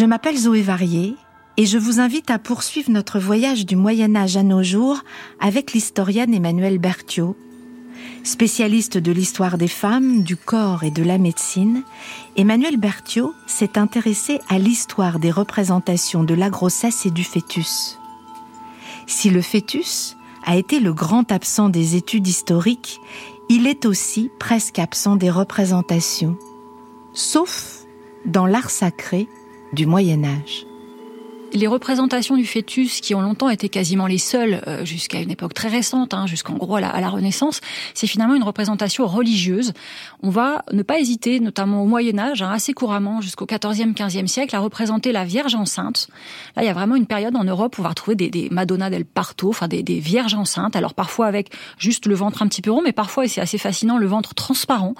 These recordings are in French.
Je m'appelle Zoé Varier et je vous invite à poursuivre notre voyage du Moyen Âge à nos jours avec l'historienne Emmanuelle Berthiaud. Spécialiste de l'histoire des femmes, du corps et de la médecine, Emmanuelle Berthiaud s'est intéressée à l'histoire des représentations de la grossesse et du fœtus. Si le fœtus a été le grand absent des études historiques, il est aussi presque absent des représentations, sauf dans l'art sacré du Moyen Âge les représentations du fœtus qui ont longtemps été quasiment les seules euh, jusqu'à une époque très récente, hein, jusqu'en gros à la, Renaissance, c'est finalement une représentation religieuse. On va ne pas hésiter, notamment au Moyen Âge, hein, assez couramment jusqu'au 14e, 15e siècle, à représenter la Vierge enceinte. Là, il y a vraiment une période en Europe où on va retrouver des, des Madonna del Parto, enfin des, des Vierges enceintes. Alors parfois avec juste le ventre un petit peu rond, mais parfois, et c'est assez fascinant, le ventre transparent,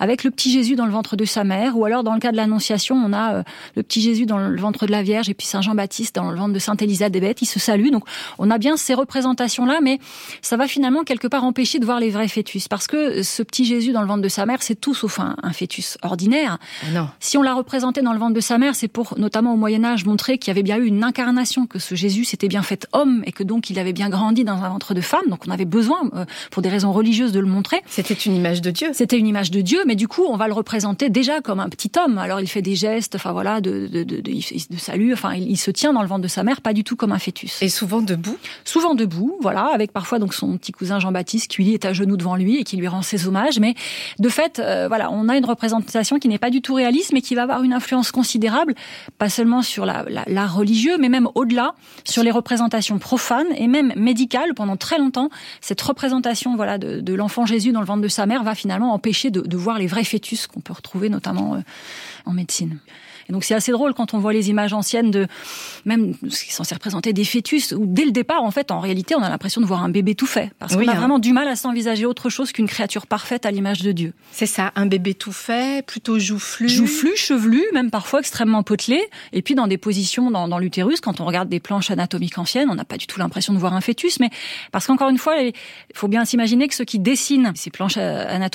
avec le petit Jésus dans le ventre de sa mère, ou alors dans le cas de l'Annonciation, on a euh, le petit Jésus dans le ventre de la Vierge et puis Saint Jean-Baptiste dans le ventre de Sainte Élisabeth, ils se saluent. Donc on a bien ces représentations-là, mais ça va finalement quelque part empêcher de voir les vrais fœtus. Parce que ce petit Jésus dans le ventre de sa mère, c'est tout sauf un, fœtus ordinaire. Ah non. Si on l'a représenté dans le ventre de sa mère, c'est pour, notamment au Moyen-Âge, montrer qu'il y avait bien eu une incarnation, que ce Jésus s'était bien fait homme et que donc il avait bien grandi dans un ventre de femme. Donc on avait besoin, euh, pour des raisons religieuses, de le montrer. C'était une image de Dieu. C'était une image de Dieu, mais du coup, on va le représenter déjà comme un petit homme. Alors il fait des gestes, enfin voilà, de, de, de, de salut, enfin il, il se tient dans le ventre de sa mère pas du tout comme un fœtus. Et souvent debout? Souvent debout, voilà, avec parfois donc son petit cousin Jean-Baptiste qui lui est à genoux devant lui et qui lui rend ses hommages. Mais de fait, euh, voilà, on a une représentation qui n'est pas du tout réaliste, mais qui va avoir une influence considérable, pas seulement sur l'art la, religieux, mais même au-delà, sur les représentations profanes et même médicales. Pendant très longtemps, cette représentation voilà de, l'enfant Jésus dans le ventre de sa mère va finalement empêcher de, voir les vrais fœtus qu'on peut retrouver notamment euh, en médecine. Et donc c'est assez drôle quand on voit les images anciennes de même ce qui est censé représenter des fœtus où dès le départ en fait en réalité on a l'impression de voir un bébé tout fait parce qu'on a hein. vraiment du mal à s'envisager autre chose qu'une créature parfaite à l'image de Dieu. C'est ça, un bébé tout fait, plutôt joufflu, joufflu, chevelu, même parfois extrêmement potelé. Et puis dans des positions dans, dans l'utérus quand on regarde des planches anatomiques anciennes, on n'a pas du tout l'impression de voir un fœtus. Mais parce qu'encore une fois il faut bien s'imaginer que ceux qui dessinent ces planches anatomiques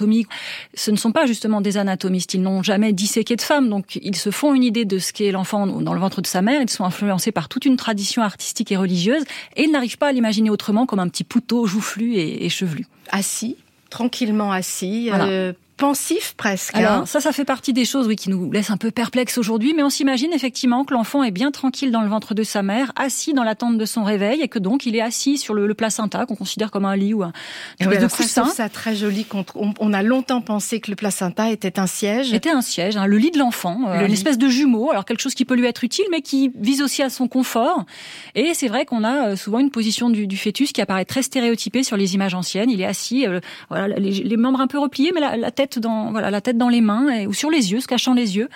ce ne sont pas justement des anatomistes, ils n'ont jamais disséqué de femmes. Donc ils se font une idée de ce qu'est l'enfant dans le ventre de sa mère, ils sont influencés par toute une tradition artistique et religieuse, et ils n'arrivent pas à l'imaginer autrement comme un petit poutot joufflu et, chevelu. Assis, tranquillement assis, euh, pensif presque. Alors hein. ça, ça fait partie des choses oui qui nous laissent un peu perplexes aujourd'hui, mais on s'imagine effectivement que l'enfant est bien tranquille dans le ventre de sa mère, assis dans l'attente de son réveil, et que donc il est assis sur le, placenta qu'on considère comme un lit ou un espèce de coussin. Ça, ça très joli. On, on, a longtemps pensé que le placenta était un siège. Était un siège, hein, le lit de l'enfant, euh, une espèce de jumeau. Alors quelque chose qui peut lui être utile, mais qui vise aussi à son confort. Et c'est vrai qu'on a euh, souvent une position du, du, fœtus qui apparaît très stéréotypée sur les images anciennes. Il est assis, euh, voilà, les, les, membres un peu repliés, mais la, la tête dans voilà la tête dans les mains ou sur les yeux, se cachant les yeux.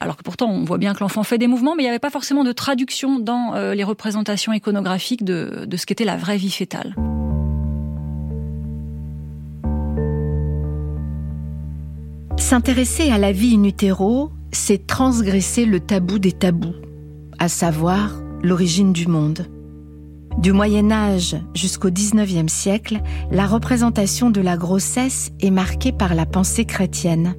Alors que pourtant on voit bien que l'enfant fait des mouvements, mais il n'y avait pas forcément de traduction dans euh, les représentations iconographiques de, de ce qu'était la vraie vie fétale. S'intéresser à la vie in utero, c'est transgresser le tabou des tabous, à savoir l'origine du monde. Du Moyen Âge jusqu'au XIXe siècle, la représentation de la grossesse est marquée par la pensée chrétienne.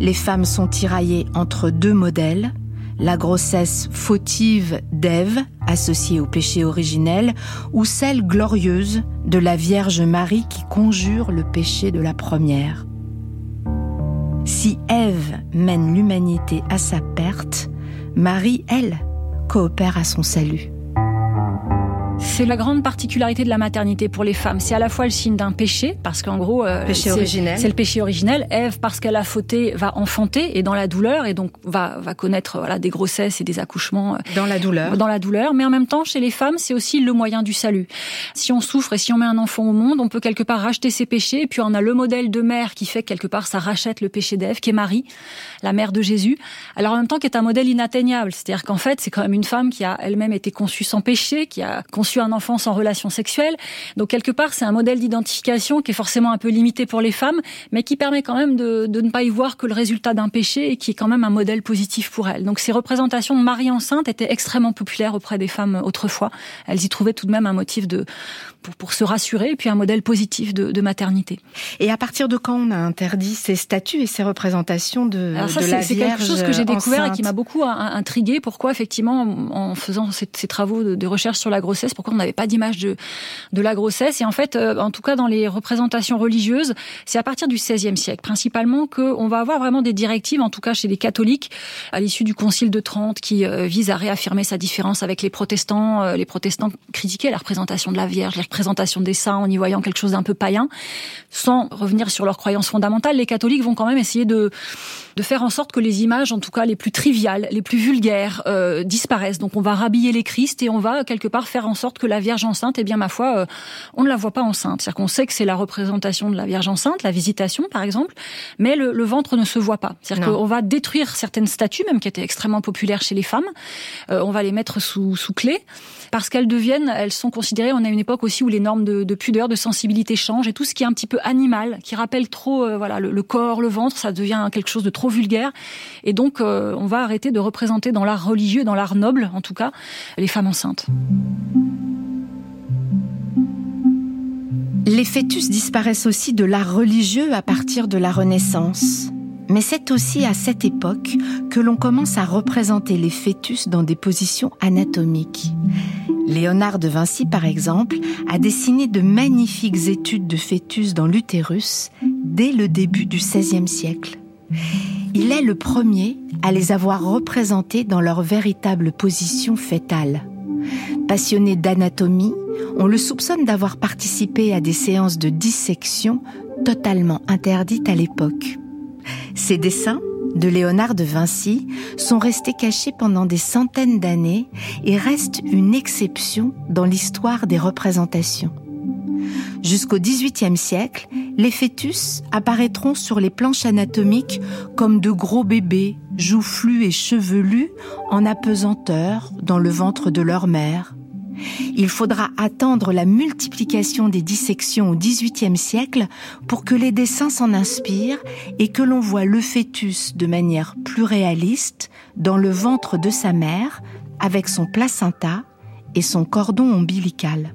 Les femmes sont tiraillées entre deux modèles, la grossesse fautive d'Ève, associée au péché originel, ou celle glorieuse de la Vierge Marie qui conjure le péché de la première. Si Ève mène l'humanité à sa perte, Marie, elle, coopère à son salut. C'est la grande particularité de la maternité pour les femmes. C'est à la fois le signe d'un péché, parce qu'en gros, euh, c'est le péché originel. Ève, parce qu'elle a fauté, va enfanter et dans la douleur, et donc va, va connaître voilà, des grossesses et des accouchements. Euh, dans la douleur. Dans la douleur. Mais en même temps, chez les femmes, c'est aussi le moyen du salut. Si on souffre et si on met un enfant au monde, on peut quelque part racheter ses péchés. Et puis on a le modèle de mère qui fait que quelque part ça rachète le péché d'Ève, qui est Marie, la mère de Jésus. Alors en même temps, qui est un modèle inatteignable. C'est-à-dire qu'en fait, c'est quand même une femme qui a elle-même été conçue sans péché, qui a conçu un enfant sans relation sexuelle. Donc quelque part, c'est un modèle d'identification qui est forcément un peu limité pour les femmes, mais qui permet quand même de, de ne pas y voir que le résultat d'un péché et qui est quand même un modèle positif pour elles. Donc ces représentations de Marie enceinte étaient extrêmement populaires auprès des femmes autrefois. Elles y trouvaient tout de même un motif de pour, pour se rassurer et puis un modèle positif de, de maternité. Et à partir de quand on a interdit ces statuts et ces représentations de, Alors ça, de C'est quelque chose que j'ai découvert et qui m'a beaucoup intrigué. Pourquoi effectivement, en faisant ces, ces travaux de, de, recherche sur la grossesse, pourquoi on n'avait pas d'image de, de la grossesse Et en fait, euh, en tout cas dans les représentations religieuses, c'est à partir du XVIe siècle principalement qu'on va avoir vraiment des directives, en tout cas chez les catholiques, à l'issue du Concile de Trente, qui euh, vise à réaffirmer sa différence avec les protestants. Euh, les protestants critiquaient la représentation de la Vierge, la représentation des saints en y voyant quelque chose d'un peu païen, sans revenir sur leurs croyances fondamentales. Les catholiques vont quand même essayer de de faire en sorte que les images, en tout cas les plus triviales, les plus vulgaires, disparaissent. Donc on va rhabiller les Christ et on va quelque part faire en sorte que la Vierge enceinte, eh bien ma foi, euh, on ne la voit pas enceinte. C'est-à-dire qu'on sait que c'est la représentation de la Vierge enceinte, la visitation par exemple, mais le, le ventre ne se voit pas. C'est-à-dire qu'on va détruire certaines statues, même qui étaient extrêmement populaires chez les femmes. Euh, on va les mettre sous, sous clé parce qu'elles deviennent, elles sont considérées. On a une époque aussi où les normes de, de, pudeur, de sensibilité changent et tout ce qui est un petit peu animal, qui rappelle trop, euh, voilà, le, le, corps, le ventre, ça devient quelque chose de trop vulgaire. Et donc, euh, on va arrêter de représenter dans l'art religieux, dans l'art noble, en tout cas, les femmes enceintes. Les fœtus disparaissent aussi de l'art religieux à partir de la Renaissance. Mais c'est aussi à cette époque que l'on commence à représenter les fœtus dans des positions anatomiques. Léonard de Vinci, par exemple, a dessiné de magnifiques études de fœtus dans l'utérus dès le début du XVIe siècle. Il est le premier à les avoir représentés dans leur véritable position fétale. Passionné d'anatomie, on le soupçonne d'avoir participé à des séances de dissection totalement interdites à l'époque. Ces dessins de Léonard de Vinci sont restés cachés pendant des centaines d'années et restent une exception dans l'histoire des représentations. Jusqu'au XVIIIe siècle, les fœtus apparaîtront sur les planches anatomiques comme de gros bébés, joufflus et chevelus, en apesanteur dans le ventre de leur mère. Il faudra attendre la multiplication des dissections au XVIIIe siècle pour que les dessins s'en inspirent et que l'on voit le fœtus de manière plus réaliste dans le ventre de sa mère avec son placenta et son cordon ombilical.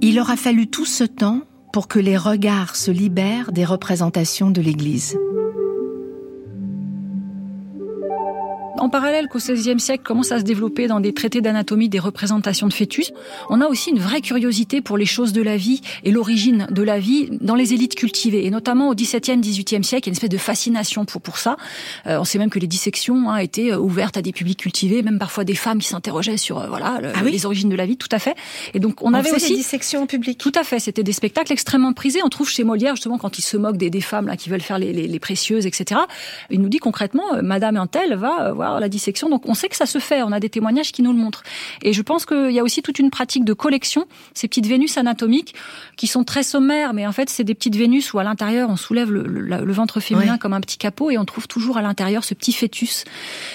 Il aura fallu tout ce temps pour que les regards se libèrent des représentations de l'Église. En parallèle qu'au XVIe siècle commence à se développer dans des traités d'anatomie des représentations de fœtus, on a aussi une vraie curiosité pour les choses de la vie et l'origine de la vie dans les élites cultivées. Et notamment au XVIIe, XVIIIe siècle, il y a une espèce de fascination pour, pour ça. Euh, on sait même que les dissections hein, étaient euh, ouvertes à des publics cultivés, même parfois des femmes qui s'interrogeaient sur euh, voilà le, ah oui les origines de la vie, tout à fait. Et donc on, on avait aussi des dissections en public. Tout à fait, c'était des spectacles extrêmement prisés. On trouve chez Molière justement quand il se moque des, des femmes là qui veulent faire les, les, les précieuses, etc. Il nous dit concrètement, euh, Madame Untel va voir la dissection. Donc on sait que ça se fait, on a des témoignages qui nous le montrent. Et je pense qu'il y a aussi toute une pratique de collection, ces petites Vénus anatomiques qui sont très sommaires, mais en fait c'est des petites Vénus où à l'intérieur on soulève le, le, le ventre féminin oui. comme un petit capot et on trouve toujours à l'intérieur ce petit fœtus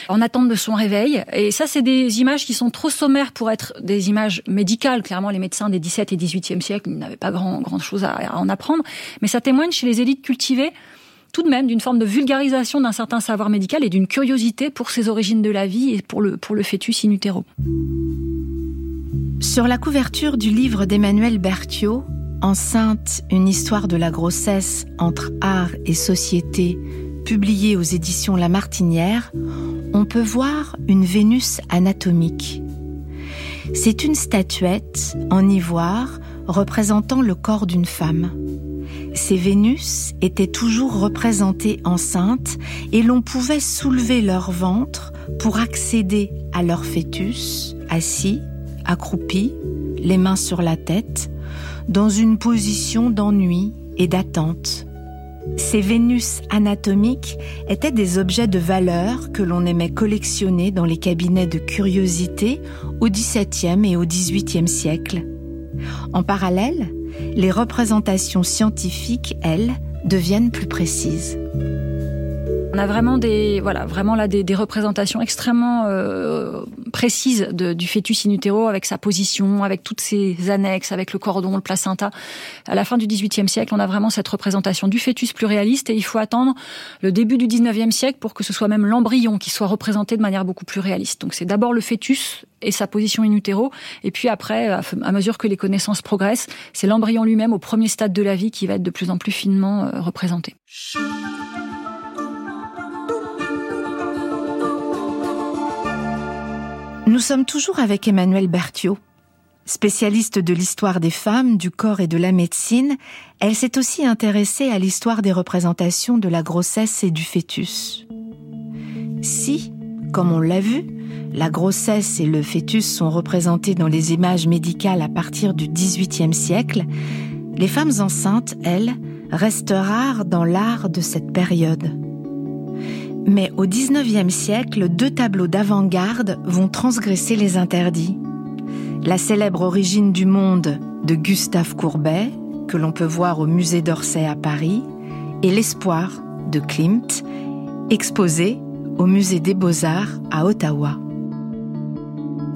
en attente de son réveil. Et ça c'est des images qui sont trop sommaires pour être des images médicales. Clairement les médecins des 17 et 18e siècle n'avaient pas grand, grand chose à, à en apprendre, mais ça témoigne chez les élites cultivées tout de même d'une forme de vulgarisation d'un certain savoir médical et d'une curiosité pour ses origines de la vie et pour le, pour fœtus in utero. Sur la couverture du livre d'Emmanuel Berthiaud, Enceinte, une histoire de la grossesse entre art et société, publié aux éditions La Martinière, on peut voir une Vénus anatomique. C'est une statuette en ivoire représentant le corps d'une femme ces Vénus étaient toujours représentées enceintes et l'on pouvait soulever leur ventre pour accéder à leur fœtus, assis, accroupi, les mains sur la tête, dans une position d'ennui et d'attente. Ces Vénus anatomiques étaient des objets de valeur que l'on aimait collectionner dans les cabinets de curiosité au XVIIe et au XVIIIe siècle. En parallèle, les représentations scientifiques, elles, deviennent plus précises. On a vraiment des voilà vraiment là des, représentations extrêmement euh, précises du fœtus in utero avec sa position, avec toutes ses annexes, avec le cordon, le placenta. À la fin du XVIIIe siècle, on a vraiment cette représentation du fœtus plus réaliste et il faut attendre le début du XIXe siècle pour que ce soit même l'embryon qui soit représenté de manière beaucoup plus réaliste. Donc c'est d'abord le fœtus et sa position in utero, et puis après, à mesure que les connaissances progressent, c'est l'embryon lui-même au premier stade de la vie qui va être de plus en plus finement euh, représenté. Nous sommes toujours avec Emmanuel Berthiaud. Spécialiste de l'histoire des femmes, du corps et de la médecine, elle s'est aussi intéressée à l'histoire des représentations de la grossesse et du fœtus. Si, comme on l'a vu, la grossesse et le fœtus sont représentés dans les images médicales à partir du XVIIIe siècle, les femmes enceintes, elles, restent rares dans l'art de cette période. Mais au XIXe siècle, deux tableaux d'avant-garde vont transgresser les interdits. La célèbre Origine du monde de Gustave Courbet, que l'on peut voir au musée d'Orsay à Paris, et L'Espoir de Klimt, exposé au musée des Beaux-Arts à Ottawa.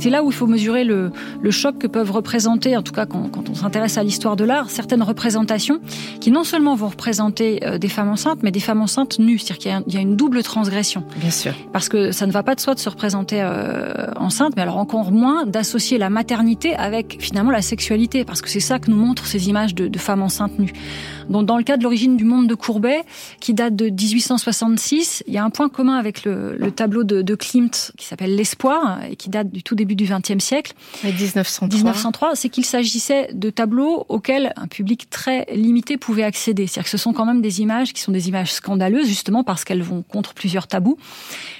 C'est là où il faut mesurer le, choc que peuvent représenter, en tout cas quand, on s'intéresse à l'histoire de l'art, certaines représentations qui non seulement vont représenter euh, des femmes enceintes, mais des femmes enceintes nues. C'est-à-dire qu'il y, a une double transgression. Bien sûr. Parce que ça ne va pas de soi de se représenter euh, enceinte, mais alors encore moins d'associer la maternité avec finalement la sexualité, parce que c'est ça que nous montrent ces images de, de femmes enceintes nues. Donc dans le cas de l'origine du monde de Courbet, qui date de 1866, il y a un point commun avec le, le tableau de, de Klimt qui s'appelle L'espoir et qui date du tout début du XXe siècle. 1903. 1903, c'est qu'il s'agissait de tableaux auxquels un public très limité pouvait accéder. C'est-à-dire que ce sont quand même des images qui sont des images scandaleuses, justement parce qu'elles vont contre plusieurs tabous.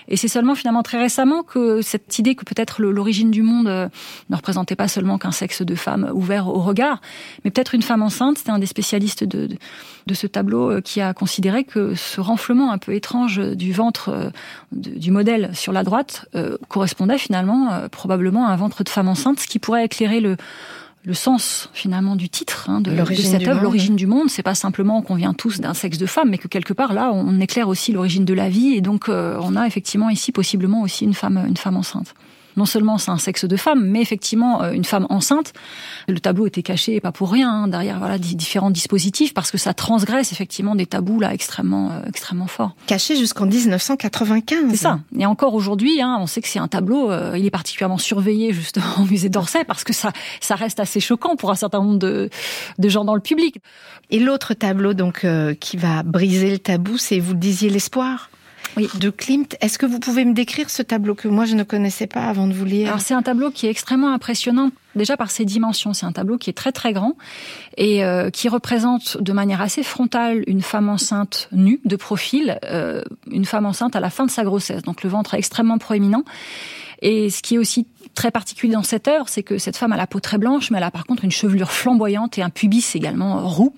Et c'est seulement finalement très récemment que cette idée que peut-être l'origine du monde euh, ne représentait pas seulement qu'un sexe de femme ouvert au regard, mais peut-être une femme enceinte. C'était un des spécialistes de, de, ce tableau euh, qui a considéré que ce renflement un peu étrange du ventre euh, du modèle sur la droite correspondait finalement probablement à un ventre de femme enceinte, ce qui pourrait éclairer le le sens finalement du titre hein, de, de, cette œuvre, l'origine du monde, c'est pas simplement qu'on vient tous d'un sexe de femme, mais que quelque part là, on éclaire aussi l'origine de la vie, et donc euh, on a effectivement ici possiblement aussi une femme, une femme enceinte non seulement c'est un sexe de femme, mais effectivement euh, une femme enceinte. Le tableau était caché et pas pour rien hein, derrière voilà différents dispositifs parce que ça transgresse effectivement des tabous là extrêmement euh, extrêmement forts. Caché jusqu'en 1995. C'est ça. Et encore aujourd'hui, hein, on sait que c'est un tableau. Euh, il est particulièrement surveillé justement au musée d'Orsay parce que ça ça reste assez choquant pour un certain nombre de de gens dans le public. Et l'autre tableau donc qui va briser le tabou, c'est vous le disiez l'espoir oui. de Klimt. Est-ce que vous pouvez me décrire ce tableau que moi je ne connaissais pas avant de vous lire Alors c'est un tableau qui est extrêmement impressionnant déjà par ses dimensions. C'est un tableau qui est très très grand et euh, qui représente de manière assez frontale une femme enceinte nue de profil, euh, une femme enceinte à la fin de sa grossesse. Donc le ventre est extrêmement proéminent. Et ce qui est aussi très particulier dans cette œuvre, c'est que cette femme a la peau très blanche, mais elle a par contre une chevelure flamboyante et un pubis également roux.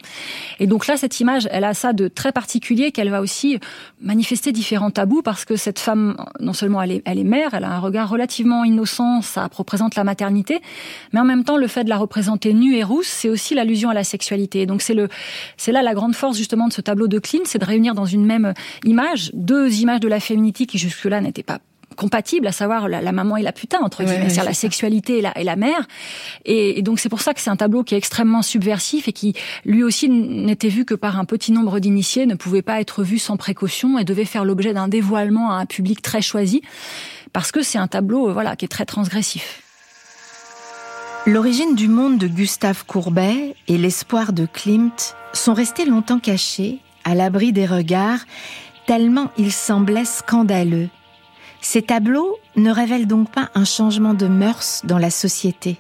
Et donc là, cette image, elle a ça de très particulier qu'elle va aussi manifester différents tabous parce que cette femme, non seulement elle est, elle est mère, elle a un regard relativement innocent, ça représente la maternité, mais en même temps, le fait de la représenter nue et rousse, c'est aussi l'allusion à la sexualité. donc c'est le, c'est là la grande force justement de ce tableau de Klein, c'est de réunir dans une même image deux images de la féminité qui jusque-là n'étaient pas compatibles, à savoir la, maman et la putain, entre guillemets, c'est-à-dire la sexualité et la, et la mère. Et, donc c'est pour ça que c'est un tableau qui est extrêmement subversif et qui, lui aussi, n'était vu que par un petit nombre d'initiés, ne pouvait pas être vu sans précaution et devait faire l'objet d'un dévoilement à un public très choisi, parce que c'est un tableau, euh, voilà, qui est très transgressif. L'origine du monde de Gustave Courbet et l'espoir de Klimt sont restés longtemps cachés, à l'abri des regards, tellement ils semblaient scandaleux ces tableaux ne révèlent donc pas un changement de mœurs dans la société.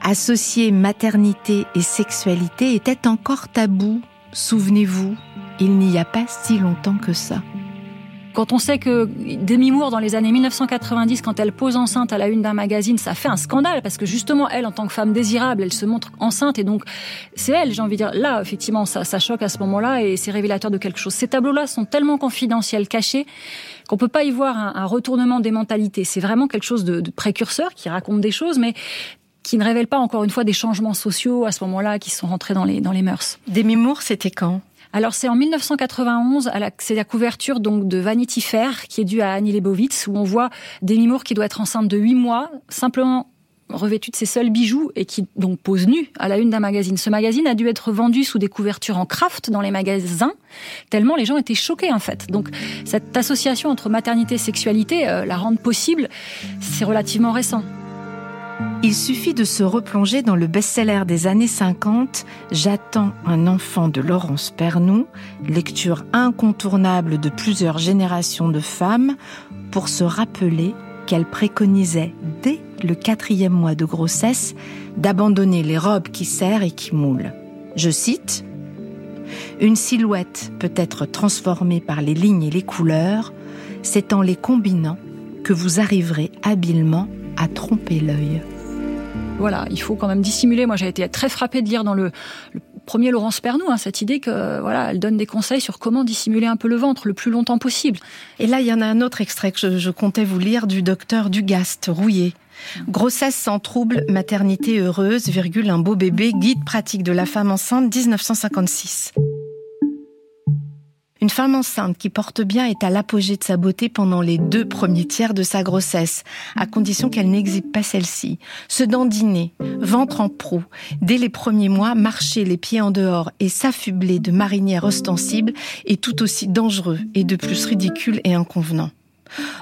Associer maternité et sexualité était encore tabou, souvenez-vous, il n'y a pas si longtemps que ça. Quand on sait que Demi Moore, dans les années 1990, quand elle pose enceinte à la une d'un magazine, ça fait un scandale parce que justement, elle, en tant que femme désirable, elle se montre enceinte et donc c'est elle, j'ai envie de dire. Là, effectivement, ça, choque à ce moment-là et c'est révélateur de quelque chose. Ces tableaux-là sont tellement confidentiels, cachés, qu'on peut pas y voir un, retournement des mentalités. C'est vraiment quelque chose de, de précurseur qui raconte des choses, mais qui ne révèle pas encore une fois des changements sociaux à ce moment-là qui sont rentrés dans les, dans les mœurs. Demi Moore, c'était quand? Alors c'est en 1991, c'est la couverture donc de Vanity Fair qui est due à Annie Leibovitz où on voit Demi Moore qui doit être enceinte de 8 mois, simplement revêtue de ses seuls bijoux et qui donc pose nue à la une d'un magazine. Ce magazine a dû être vendu sous des couvertures en craft dans les magasins, tellement les gens étaient choqués en fait. Donc cette association entre maternité et sexualité, euh, la rendre possible, c'est relativement récent. Il suffit de se replonger dans le best-seller des années 50, J'attends un enfant de Laurence Pernou, lecture incontournable de plusieurs générations de femmes, pour se rappeler qu'elle préconisait dès le quatrième mois de grossesse d'abandonner les robes qui serrent et qui moulent. Je cite Une silhouette peut être transformée par les lignes et les couleurs, c'est en les combinant que vous arriverez habilement à tromper l'œil. Voilà, il faut quand même dissimuler. Moi, j'ai été très frappée de lire dans le, premier Laurence Pernou hein, cette idée que voilà, elle donne des conseils sur comment dissimuler un peu le ventre le plus longtemps possible. Et là, il y en a un autre extrait que je, comptais vous lire du docteur Dugast, rouillé. Grossesse sans trouble, maternité heureuse, virgule, un beau bébé, guide pratique de la femme enceinte, 1956. Une femme enceinte qui porte bien est à l'apogée de sa beauté pendant les deux premiers tiers de sa grossesse, à condition qu'elle n'exhibe pas celle-ci. Se dandiner, ventre en proue, dès les premiers mois, marcher les pieds en dehors et s'affubler de marinières ostensibles est tout aussi dangereux et de plus ridicule et inconvenant.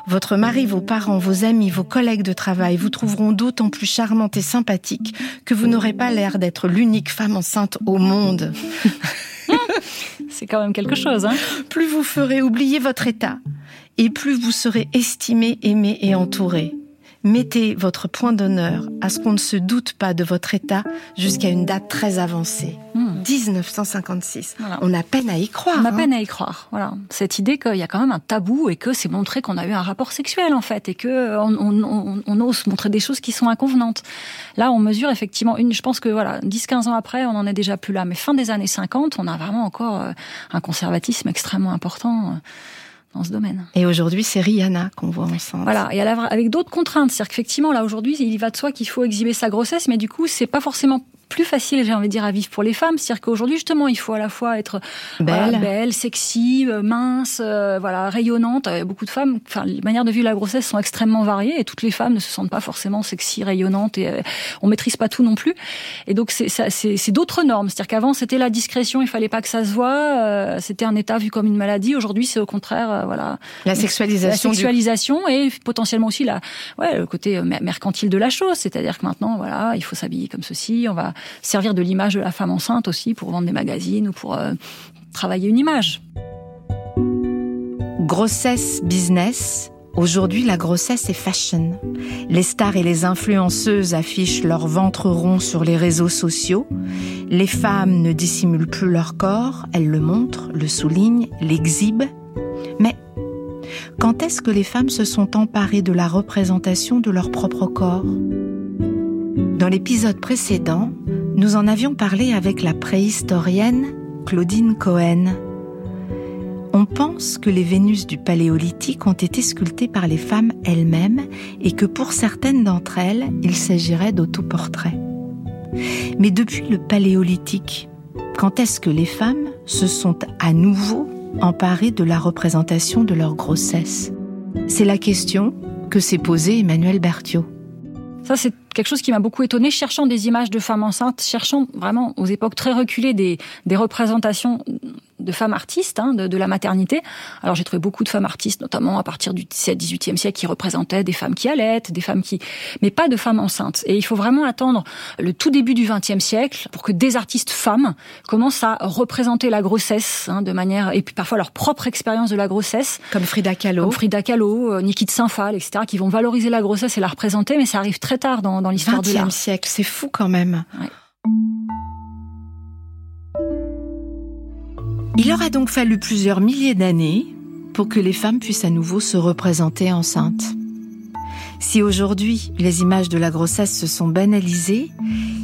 Votre mari, vos parents, vos amis, vos collègues de travail vous trouveront d'autant plus charmante et sympathique que vous n'aurez pas l'air d'être l'unique femme enceinte au monde. C'est quand même quelque chose. Hein plus vous ferez oublier votre état, et plus vous serez estimé, aimé et entouré. Mettez votre point d'honneur à ce qu'on ne se doute pas de votre état jusqu'à une date très avancée. 1956. Hmm. On a peine à y croire. On a hein. peine à y croire. Voilà. Cette idée qu'il y a quand même un tabou et que c'est montré qu'on a eu un rapport sexuel en fait et que on, ose montrer des choses qui sont inconvenantes. Là, on mesure effectivement une. Je pense que voilà, 10-15 ans après, on en est déjà plus là. Mais fin des années 50, on a vraiment encore euh, un conservatisme extrêmement important. Euh, dans ce domaine. Et aujourd'hui, c'est Rihanna qu'on voit ensemble. Voilà, et avec d'autres contraintes. C'est-à-dire qu'effectivement, là, aujourd'hui, il y va de soi qu'il faut exhiber sa grossesse, mais du coup, c'est pas forcément plus facile, j'ai envie de dire, à vivre pour les femmes. C'est-à-dire qu'aujourd'hui, justement, il faut à la fois être belle, belle sexy, euh, mince, euh, voilà, rayonnante. Euh, beaucoup de femmes, enfin, les manières de vivre la grossesse sont extrêmement variées et toutes les femmes ne se sentent pas forcément sexy, rayonnantes et on maîtrise pas tout non plus. Et donc, c'est, c'est, d'autres normes. C'est-à-dire qu'avant, c'était la discrétion, il fallait pas que ça se voit, c'était un état vu comme une maladie. Aujourd'hui, c'est au contraire, voilà. La sexualisation. La sexualisation et potentiellement aussi la, ouais, le côté mercantile de la chose. C'est-à-dire que maintenant, voilà, il faut s'habiller comme ceci, on va servir de l'image de la femme enceinte aussi pour vendre des magazines ou pour euh, travailler une image. Grossesse business. Aujourd'hui, la grossesse est fashion. Les stars et les influenceuses affichent leur ventre rond sur les réseaux sociaux. Les femmes ne dissimulent plus leur corps, elles le montrent, le soulignent, l'exhibent. Mais quand est-ce que les femmes se sont emparées de la représentation de leur propre corps? Dans l'épisode précédent, nous en avions parlé avec la préhistorienne Claudine Cohen. On pense que les Vénus du Paléolithique ont été sculptées par les femmes elles-mêmes et que pour certaines d'entre elles, il s'agirait d'autoportraits. Mais depuis le Paléolithique, quand est-ce que les femmes se sont à nouveau emparées de la représentation de leur grossesse? C'est la question que s'est posée Emmanuel Berthiaud. Ça, c'est quelque chose qui m'a beaucoup étonné, cherchant des images de femmes enceintes, cherchant vraiment aux époques très reculées des, des représentations de femmes artistes hein, de, de, la maternité. Alors j'ai trouvé beaucoup de femmes artistes, notamment à partir du 17-18e siècle, qui représentaient des femmes qui allaitent, des femmes qui, mais pas de femmes enceintes. Et il faut vraiment attendre le tout début du 20e siècle pour que des artistes femmes commencent à représenter la grossesse hein, de manière, et puis parfois leur propre expérience de la grossesse, comme Frida Kahlo, comme Frida Kahlo, euh, Niki de Saint-Phal, etc., qui vont valoriser la grossesse et la représenter, mais ça arrive très tard dans, dans l'histoire de l'art. 20e siècle, c'est fou quand même. Ouais. Il aura donc fallu plusieurs milliers d'années pour que les femmes puissent à nouveau se représenter enceintes. Si aujourd'hui les images de la grossesse se sont banalisées,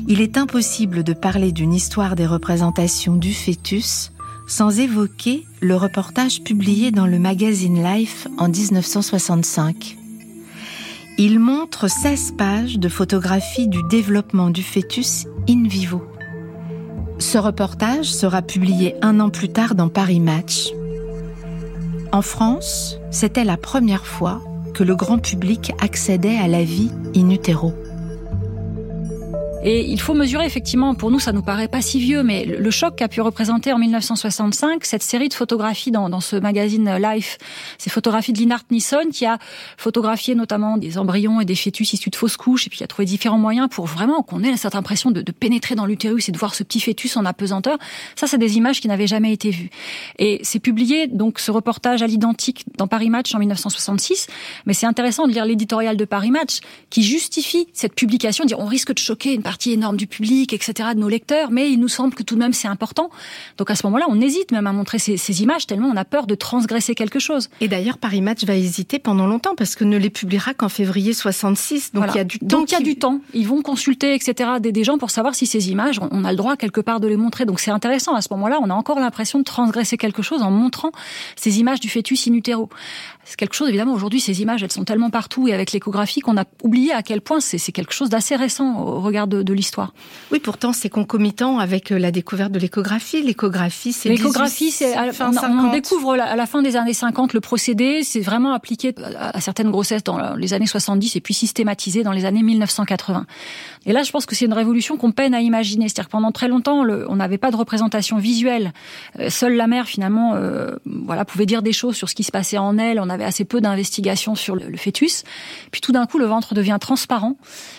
il est impossible de parler d'une histoire des représentations du fœtus sans évoquer le reportage publié dans le magazine Life en 1965. Il montre 16 pages de photographies du développement du fœtus in vivo. Ce reportage sera publié un an plus tard dans Paris Match. En France, c'était la première fois que le grand public accédait à la vie in utero. Et il faut mesurer effectivement, pour nous ça nous paraît pas si vieux, mais le choc qu'a pu représenter en 1965 cette série de photographies dans, dans ce magazine Life, ces photographies de Linhart Nisson qui a photographié notamment des embryons et des fœtus issus de fausses couches et puis qui a trouvé différents moyens pour vraiment qu'on ait cette impression de, de pénétrer dans l'utérus et de voir ce petit fœtus en apesanteur. Ça, c'est des images qui n'avaient jamais été vues. Et c'est publié donc ce reportage à l'identique dans Paris Match en 1966, mais c'est intéressant de lire l'éditorial de Paris Match qui justifie cette publication, dire on risque de choquer partie énorme du public, etc., de nos lecteurs, mais il nous semble que tout de même c'est important. Donc à ce moment-là, on hésite même à montrer ces, ces, images tellement on a peur de transgresser quelque chose. Et d'ailleurs, Paris Match va hésiter pendant longtemps parce que ne les publiera qu'en février 66. Donc il y a du temps. Donc il y a du temps. Ils vont consulter, etc., des, des gens pour savoir si ces images, on a le droit quelque part de les montrer. Donc c'est intéressant. À ce moment-là, on a encore l'impression de transgresser quelque chose en montrant ces images du fœtus in utero. C'est quelque chose, évidemment, aujourd'hui, ces images, elles sont tellement partout et avec l'échographie qu'on a oublié à quel point c'est quelque chose d'assez récent au regard de, de l'histoire. Oui, pourtant, c'est concomitant avec la découverte de l'échographie. L'échographie, c'est L'échographie, c'est on, on, découvre à la fin des années 50 le procédé, c'est vraiment appliqué à certaines grossesses dans les années 70 et puis systématisé dans les années 1980. Et là, je pense que c'est une révolution qu'on peine à imaginer. C'est-à-dire que pendant très longtemps, le, on n'avait pas de représentation visuelle. Euh, seule la mère, finalement, euh, voilà, pouvait dire des choses sur ce qui se passait en elle. On avait assez peu d'investigations sur le, fœtus. Puis tout d'un coup, le ventre devient transparent.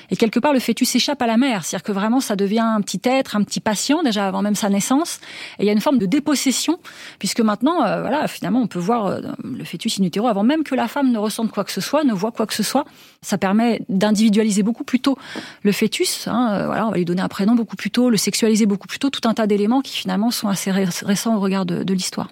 Et quelque part, le fœtus échappe à la mère. C'est-à-dire que vraiment, ça devient un petit être, un petit patient, déjà avant même sa naissance. Et il y a une forme de dépossession, puisque maintenant, euh, voilà, finalement, on peut voir euh, le fœtus in utero avant même que la femme ne ressente quoi que ce soit, ne voit quoi que ce soit. Ça permet d'individualiser beaucoup plus tôt le fœtus. Hein, euh, voilà, on va lui donner un prénom beaucoup plus tôt, le sexualiser beaucoup plus tôt, tout un tas d'éléments qui finalement sont assez récents au regard de l'histoire.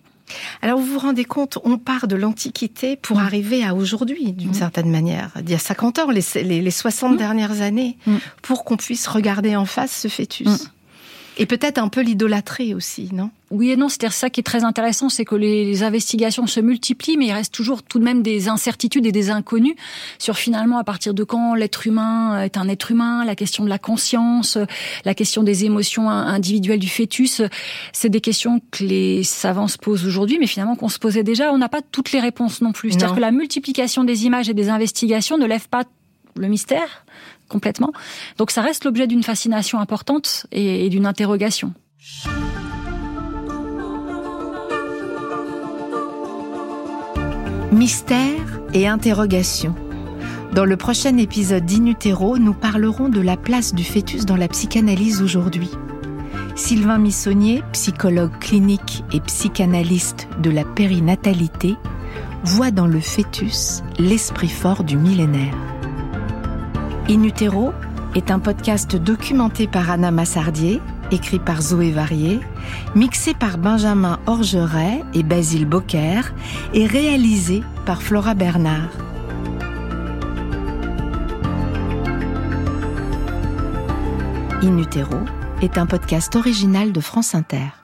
Alors vous vous rendez compte, on part de l'Antiquité pour mmh. arriver à aujourd'hui, d'une mmh. certaine manière, il y a 50 ans, les, les, les 60 mmh. dernières années, pour qu'on puisse regarder en face ce fœtus. Et peut-être un peu l'idolâtrer aussi, non? Oui et non, c'est-à-dire ça qui est très intéressant, c'est que les, investigations se multiplient, mais il reste toujours tout de même des incertitudes et des inconnus sur finalement à partir de quand l'être humain est un être humain, la question de la conscience, la question des émotions individuelles du fœtus. C'est des questions que les savants se posent aujourd'hui, mais finalement qu'on se posait déjà. On n'a pas toutes les réponses non plus. C'est-à-dire que la multiplication des images et des investigations ne lève pas le mystère complètement. Donc ça reste l'objet d'une fascination importante et, et d'une interrogation. Mystère et interrogation. Dans le prochain épisode d'Inutero, nous parlerons de la place du fœtus dans la psychanalyse aujourd'hui. Sylvain Missonnier, psychologue clinique et psychanalyste de la périnatalité, voit dans le fœtus l'esprit fort du millénaire. Inutero est un podcast documenté par Anna Massardier, écrit par Zoé Varier, mixé par Benjamin Orgeret et Basile Bocquer et réalisé par Flora Bernard. Inutero est un podcast original de France Inter.